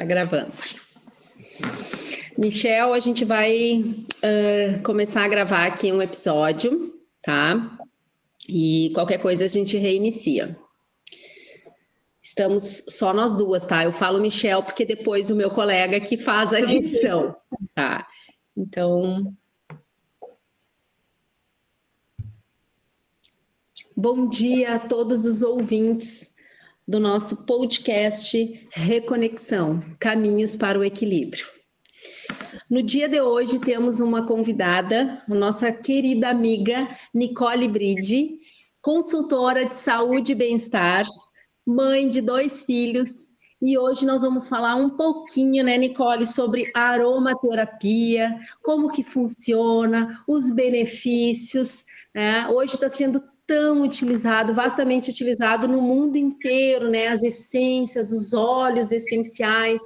Tá gravando. Michel, a gente vai uh, começar a gravar aqui um episódio, tá? E qualquer coisa a gente reinicia. Estamos só nós duas, tá? Eu falo Michel porque depois o meu colega que faz a edição, tá? Então. Bom dia a todos os ouvintes do nosso podcast Reconexão Caminhos para o Equilíbrio. No dia de hoje temos uma convidada, nossa querida amiga Nicole Bride, consultora de saúde e bem-estar, mãe de dois filhos, e hoje nós vamos falar um pouquinho, né, Nicole, sobre aromaterapia, como que funciona, os benefícios. Né? Hoje está sendo tão utilizado, vastamente utilizado no mundo inteiro, né? As essências, os óleos essenciais,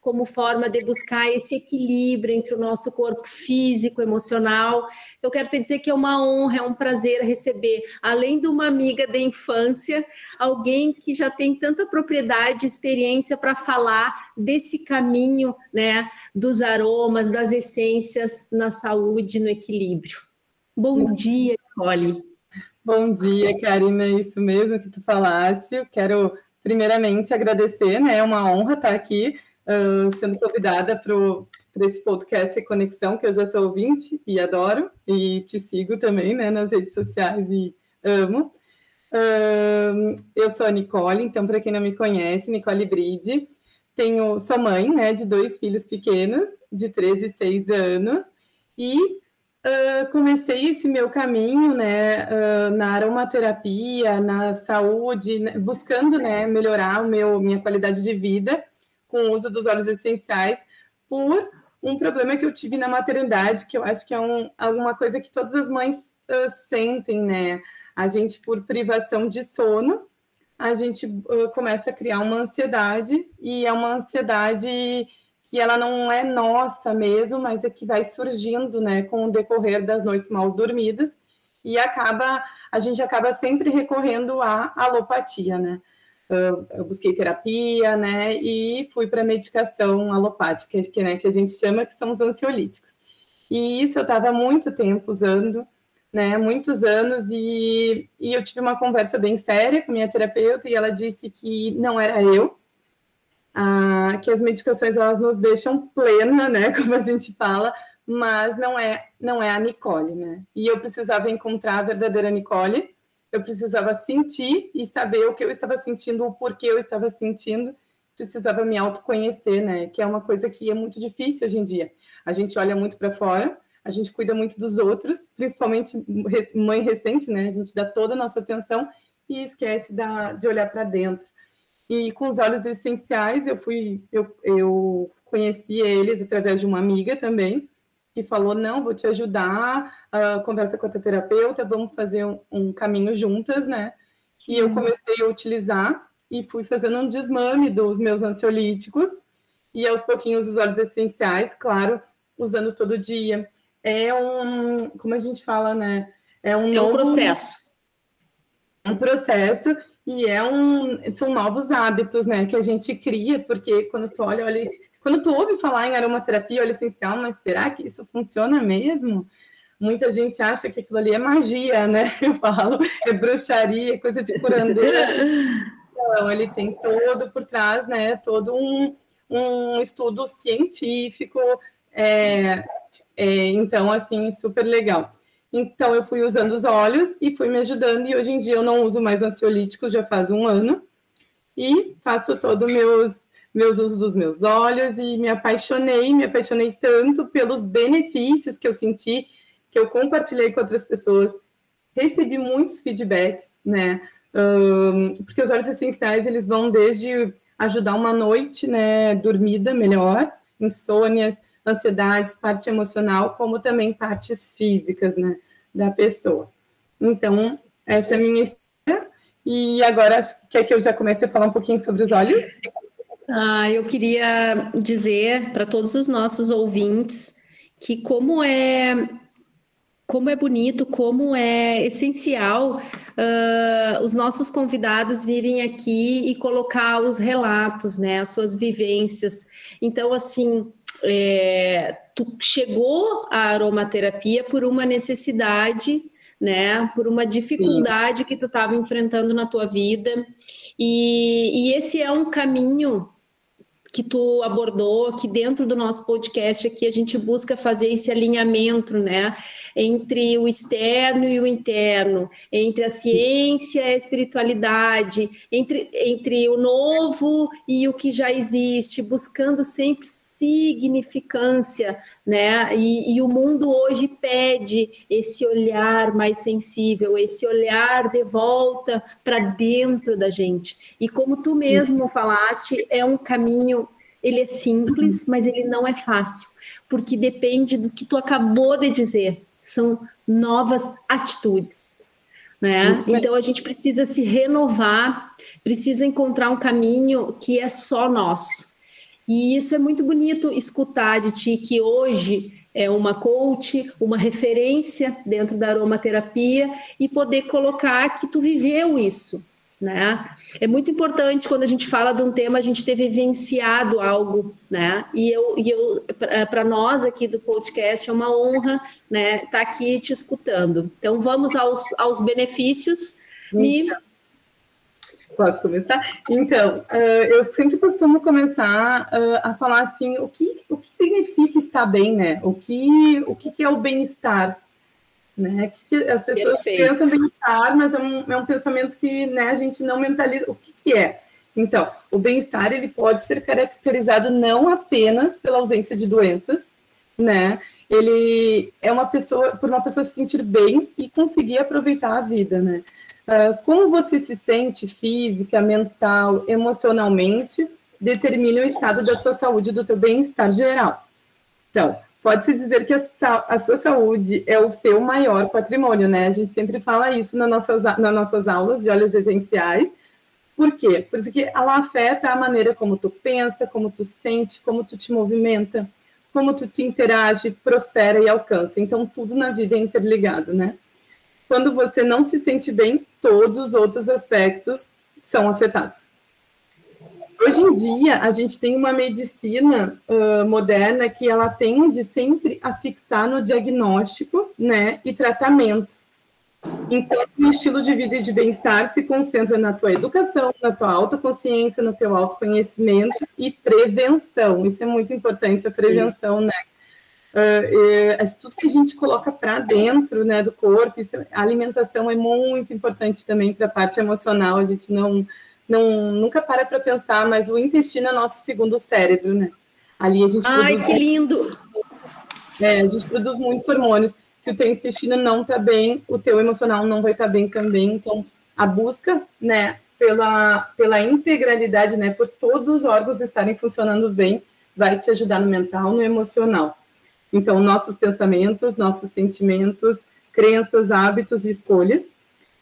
como forma de buscar esse equilíbrio entre o nosso corpo físico, emocional. Eu quero te dizer que é uma honra, é um prazer receber, além de uma amiga de infância, alguém que já tem tanta propriedade, experiência para falar desse caminho, né, dos aromas, das essências na saúde, no equilíbrio. Bom dia, Nicole. Bom dia, Karina, é isso mesmo que tu falaste. Eu quero primeiramente agradecer, né? É uma honra estar aqui uh, sendo convidada para esse podcast Conexão, que eu já sou ouvinte e adoro, e te sigo também, né, nas redes sociais e amo. Uh, eu sou a Nicole, então, para quem não me conhece, Nicole Bride, tenho, sou mãe, né, de dois filhos pequenos, de 13 e 6 anos, e Uh, comecei esse meu caminho, né, uh, na aromaterapia, na saúde, né, buscando, né, melhorar o meu, minha qualidade de vida com o uso dos óleos essenciais, por um problema que eu tive na maternidade, que eu acho que é um, alguma coisa que todas as mães uh, sentem, né, a gente, por privação de sono, a gente começa a criar uma ansiedade, e é uma ansiedade que ela não é nossa mesmo, mas é que vai surgindo, né, com o decorrer das noites mal dormidas e acaba a gente acaba sempre recorrendo à alopatia, né? Eu busquei terapia, né, e fui para medicação alopática, que, né, que a gente chama que são os ansiolíticos. E isso eu estava muito tempo usando, né, muitos anos, e, e eu tive uma conversa bem séria com minha terapeuta, e ela disse que não era eu, ah, que as medicações elas nos deixam plena, né, como a gente fala, mas não é não é a Nicole, né? E eu precisava encontrar a verdadeira Nicole, eu precisava sentir e saber o que eu estava sentindo, o porquê eu estava sentindo, precisava me autoconhecer, né? Que é uma coisa que é muito difícil hoje em dia. A gente olha muito para fora, a gente cuida muito dos outros, principalmente mãe recente, né? A gente dá toda a nossa atenção e esquece da, de olhar para dentro. E com os óleos essenciais, eu fui, eu, eu conheci eles através de uma amiga também, que falou: não, vou te ajudar, uh, conversa com a tua terapeuta, vamos fazer um, um caminho juntas, né? E eu comecei a utilizar e fui fazendo um desmame dos meus ansiolíticos e aos pouquinhos os óleos essenciais, claro, usando todo dia. É um, como a gente fala, né? É um, é um novo, processo. Um processo e é um, são novos hábitos, né, que a gente cria, porque quando tu olha, olha, quando tu ouve falar em aromaterapia, óleo essencial, mas será que isso funciona mesmo? Muita gente acha que aquilo ali é magia, né? Eu falo, é bruxaria, coisa de curandeira. Então, ele tem todo por trás, né, todo um, um estudo científico, é, é, então, assim, super legal. Então, eu fui usando os óleos e fui me ajudando. E hoje em dia eu não uso mais ansiolíticos, já faz um ano. E faço todo meus meus dos meus óleos e me apaixonei, me apaixonei tanto pelos benefícios que eu senti, que eu compartilhei com outras pessoas. Recebi muitos feedbacks, né? Um, porque os óleos essenciais, eles vão desde ajudar uma noite, né, dormida melhor, insônias, ansiedades, parte emocional, como também partes físicas, né, da pessoa. Então, essa é a minha história. E agora, quer que eu já comece a falar um pouquinho sobre os olhos? Ah, eu queria dizer para todos os nossos ouvintes que como é como é bonito, como é essencial uh, os nossos convidados virem aqui e colocar os relatos, né, as suas vivências. Então, assim, é, tu chegou à aromaterapia por uma necessidade, né, por uma dificuldade Sim. que tu estava enfrentando na tua vida, e, e esse é um caminho que tu abordou, que dentro do nosso podcast aqui a gente busca fazer esse alinhamento, né, entre o externo e o interno, entre a ciência e a espiritualidade, entre, entre o novo e o que já existe, buscando sempre significância, né? E, e, o mundo hoje pede esse olhar mais sensível, esse olhar de volta para dentro da gente. E como tu mesmo falaste, é um caminho, ele é simples, mas ele não é fácil, porque depende do que tu acabou de dizer são novas atitudes. Né? Então a gente precisa se renovar, precisa encontrar um caminho que é só nosso. E isso é muito bonito escutar de ti que hoje é uma coach, uma referência dentro da aromaterapia e poder colocar que tu viveu isso, né? É muito importante quando a gente fala de um tema a gente ter vivenciado algo, né? E eu, e eu para nós aqui do podcast é uma honra, né, estar tá aqui te escutando. Então vamos aos, aos benefícios. E... Posso começar? Então, uh, eu sempre costumo começar uh, a falar assim, o que, o que significa estar bem, né? O que, o que, que é o bem-estar? Né? Que, que as pessoas Perfeito. pensam bem-estar, mas é um, é um pensamento que né, a gente não mentaliza. O que, que é? Então, o bem-estar ele pode ser caracterizado não apenas pela ausência de doenças, né? Ele é uma pessoa, por uma pessoa se sentir bem e conseguir aproveitar a vida, né? Uh, como você se sente física, mental, emocionalmente, determina o estado da sua saúde, do teu bem-estar geral. Então, pode-se dizer que a, a, sua saúde é o seu maior patrimônio, né? A gente sempre fala isso nas nossas, nas nossas aulas de óleos essenciais. Por quê? Por isso que ela afeta a maneira como tu pensa, como tu sente, como tu te movimenta, como tu te interage, prospera e alcança. Então, tudo na vida é interligado, né? Quando você não se sente bem, todos os outros aspectos são afetados. Hoje em dia, a gente tem uma medicina uh, moderna que ela tende sempre a fixar no diagnóstico né, e tratamento. Enquanto o estilo de vida e de bem-estar se concentra na tua educação, na tua autoconsciência, no teu autoconhecimento e prevenção. Isso é muito importante, a prevenção, né? Uh, tudo que a gente coloca para dentro né, do corpo, isso, a alimentação é muito importante também para a parte emocional, a gente não não, nunca para para pensar, mas o intestino é nosso segundo cérebro, né? Ali a gente Ai, produz, que lindo! É, a gente produz muitos hormônios. Se o teu intestino não está bem, o teu emocional não vai estar tá bem também. Então, a busca, né, pela, pela integralidade, né, por todos os órgãos estarem funcionando bem, vai te ajudar no mental, no emocional. Então, nossos pensamentos, nossos sentimentos, crenças, hábitos e escolhas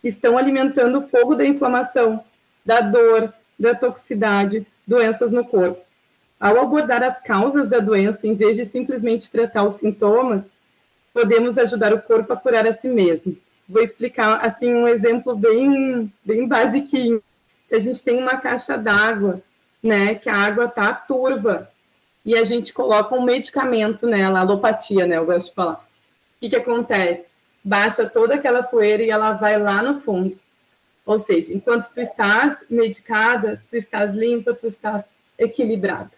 estão alimentando o fogo da inflamação, da dor, da toxicidade, doenças no corpo. Ao abordar as causas da doença, em vez de simplesmente tratar os sintomas, podemos ajudar o corpo a curar a si mesmo. Vou explicar assim um exemplo bem bem basiquinho. Se a gente tem uma caixa d'água, né, que a água tá turva e a gente coloca um medicamento nela, alopatia, né, eu gosto de falar. O que que acontece? Baixa toda aquela poeira e ela vai lá no fundo. Ou seja, enquanto tu estás medicada, tu estás limpa, tu estás equilibrada.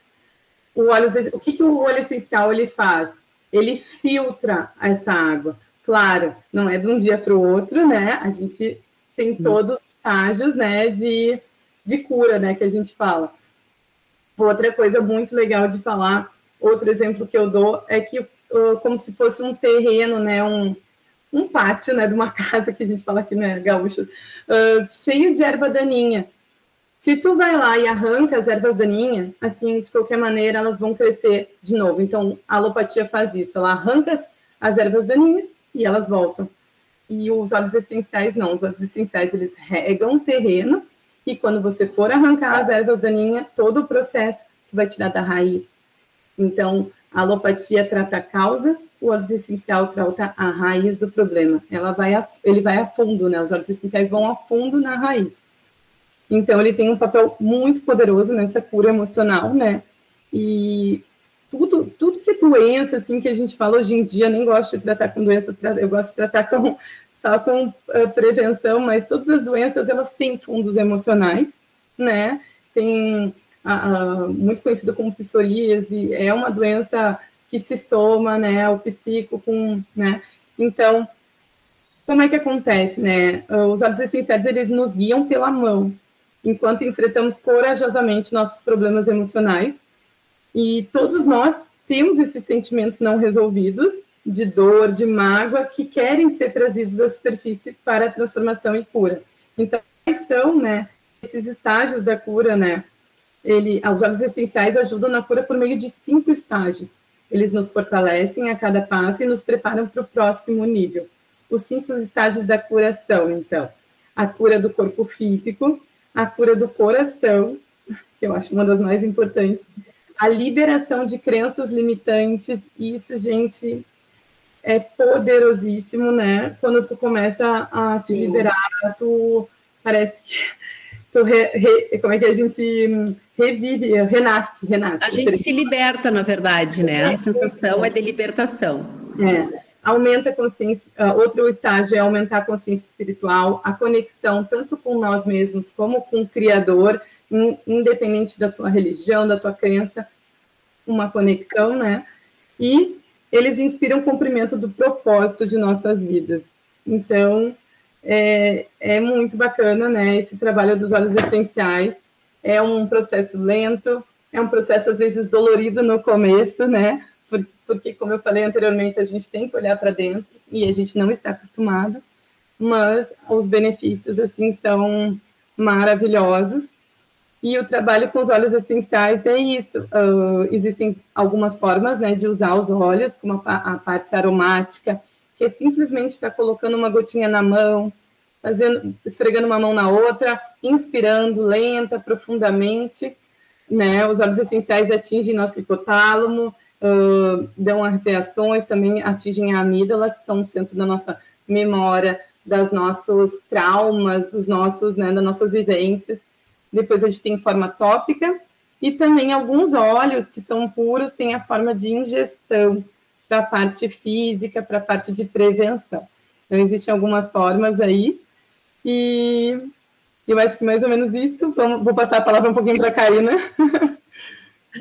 O, óleo, o que, que o óleo essencial ele faz? Ele filtra essa água. Claro, não é de um dia para o outro, né? A gente tem todos os estágios, né, de, de cura, né, que a gente fala. Outra coisa muito legal de falar, outro exemplo que eu dou é que como se fosse um terreno, né, um, um pátio, né, de uma casa que a gente fala aqui, né, gaúcho, uh, cheio de erva daninha. Se tu vai lá e arranca as ervas daninhas, assim, de qualquer maneira, elas vão crescer de novo. Então, a alopatia faz isso, ela arranca as, as ervas daninhas e elas voltam. E os óleos essenciais não, os óleos essenciais, eles regam o terreno e quando você for arrancar as ervas daninhas, todo o processo tu vai tirar da raiz. Então, a alopatia trata a causa o óleo essencial trata a raiz do problema. Ela vai a, ele vai a fundo, né? Os óleos essenciais vão a fundo na raiz. Então, ele tem um papel muito poderoso nessa cura emocional, né? E tudo, tudo que é doença, assim, que a gente fala hoje em dia, nem gosto de tratar com doença, eu gosto de tratar com, só com uh, prevenção, mas todas as doenças, elas têm fundos emocionais, né? Tem, uh, uh, muito conhecida como psoríase, é uma doença que se soma, né, o psico com, né? Então, como é que acontece, né? Os óleos essenciais, eles nos guiam pela mão, enquanto enfrentamos corajosamente nossos problemas emocionais. E todos nós temos esses sentimentos não resolvidos, de dor, de mágoa, que querem ser trazidos à superfície para a transformação e cura. Então, são, né, esses estágios da cura, né? Ele, os óleos essenciais ajudam na cura por meio de cinco estágios. Eles nos fortalecem a cada passo e nos preparam para o próximo nível. Os cinco estágios da cura são, então, a cura do corpo físico, a cura do coração, que eu acho uma das mais importantes, a liberação de crenças limitantes, isso, gente, é poderosíssimo, né? Quando tu começa a te Sim. liberar, tu parece que tu re, re, como é que a gente revive, renasce, renasce. A gente se liberta, na verdade, né? A sensação é de libertação. É. Aumenta a consciência, uh, outro estágio é aumentar a consciência espiritual, a conexão tanto com nós mesmos como com o Criador, in, independente da tua religião, da tua crença, uma conexão, né? E eles inspiram o cumprimento do propósito de nossas vidas. Então, é, é muito bacana, né? Esse trabalho dos óleos essenciais. É um processo lento, é um processo às vezes dolorido no começo, né? Porque, porque como eu falei anteriormente, a gente tem que olhar para dentro e a gente não está acostumado, mas os benefícios assim são maravilhosos. E o trabalho com os óleos essenciais é isso. Uh, existem algumas formas né, de usar os óleos, como a, a parte aromática, que é simplesmente estar tá colocando uma gotinha na mão, fazendo, esfregando uma mão na outra, inspirando lenta, profundamente. Né? Os óleos essenciais atingem nosso hipotálamo, uh, dão as reações, também atingem a amígdala, que são o centro da nossa memória, das nossos traumas, dos nossos, né, das nossas vivências. Depois a gente tem forma tópica e também alguns óleos que são puros têm a forma de ingestão para a parte física, para a parte de prevenção. Então existem algumas formas aí e eu acho que mais ou menos isso. Vamos, vou passar a palavra um pouquinho para a Karina.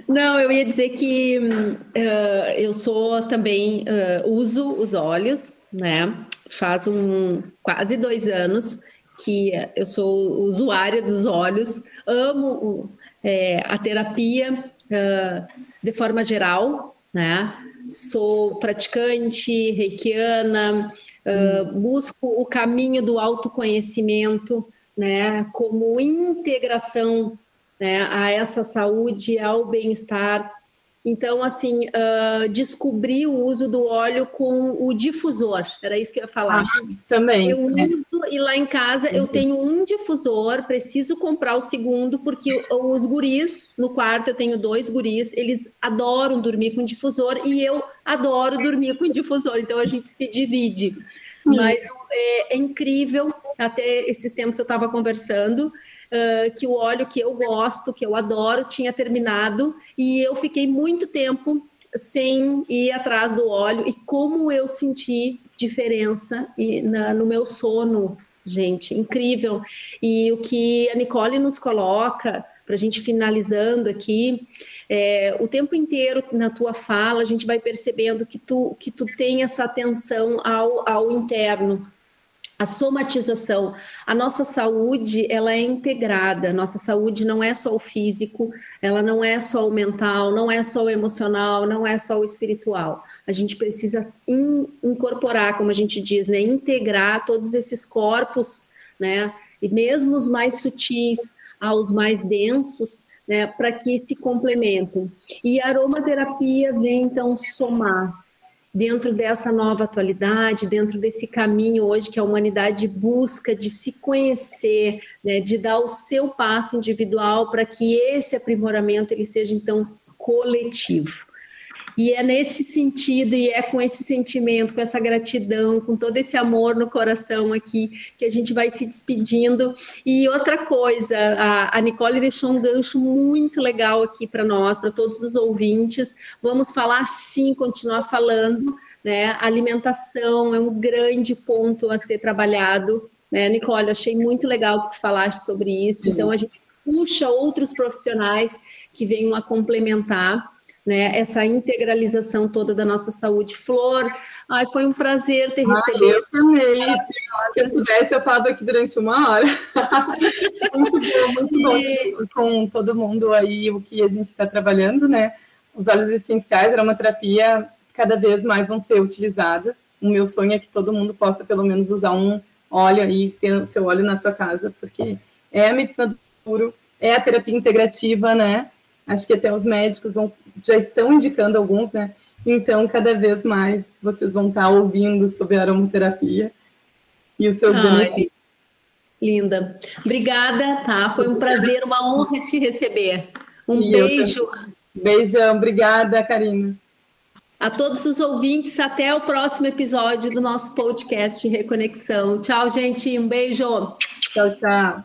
Não, eu ia dizer que uh, eu sou também uh, uso os óleos, né? Faz um quase dois anos que eu sou usuária dos olhos, amo é, a terapia uh, de forma geral, né? Sou praticante reikiana, uh, busco o caminho do autoconhecimento, né? Como integração né, a essa saúde, ao bem-estar então, assim, uh, descobri o uso do óleo com o difusor, era isso que eu ia falar. Ah, também. Eu é. uso, e lá em casa eu tenho um difusor, preciso comprar o segundo, porque os guris, no quarto eu tenho dois guris, eles adoram dormir com difusor e eu adoro dormir com difusor, então a gente se divide. Mas é, é incrível, até esses tempos eu estava conversando, uh, que o óleo que eu gosto, que eu adoro, tinha terminado. E eu fiquei muito tempo sem ir atrás do óleo. E como eu senti diferença no meu sono, gente, incrível. E o que a Nicole nos coloca, para a gente finalizando aqui, é, o tempo inteiro na tua fala, a gente vai percebendo que tu, que tu tem essa atenção ao, ao interno, a somatização. A nossa saúde, ela é integrada. Nossa saúde não é só o físico, ela não é só o mental, não é só o emocional, não é só o espiritual. A gente precisa in, incorporar, como a gente diz, né, integrar todos esses corpos, né, e mesmo os mais sutis aos mais densos, né, para que se complementem. E a aromaterapia vem então somar dentro dessa nova atualidade, dentro desse caminho hoje que a humanidade busca de se conhecer, né, de dar o seu passo individual para que esse aprimoramento ele seja então coletivo. E é nesse sentido, e é com esse sentimento, com essa gratidão, com todo esse amor no coração aqui, que a gente vai se despedindo. E outra coisa, a, a Nicole deixou um gancho muito legal aqui para nós, para todos os ouvintes. Vamos falar sim, continuar falando. Né? alimentação é um grande ponto a ser trabalhado. Né? Nicole, achei muito legal que tu falaste sobre isso. Então, a gente puxa outros profissionais que venham a complementar né, essa integralização toda da nossa saúde. Flor, ai, foi um prazer ter recebido. eu também. Se eu pudesse, eu falo aqui durante uma hora. muito bom, muito bom e... com todo mundo aí, o que a gente está trabalhando, né? Os óleos essenciais, aromaterapia, cada vez mais vão ser utilizadas. O meu sonho é que todo mundo possa, pelo menos, usar um óleo aí, ter o seu óleo na sua casa, porque é a medicina do futuro, é a terapia integrativa, né? Acho que até os médicos vão, já estão indicando alguns, né? Então, cada vez mais vocês vão estar ouvindo sobre a aromaterapia e os seus Ai, benefícios. Linda. Obrigada, tá? Foi um prazer, uma honra te receber. Um e beijo. Beijão, obrigada, Karina. A todos os ouvintes, até o próximo episódio do nosso podcast Reconexão. Tchau, gente. Um beijo. Tchau, tchau.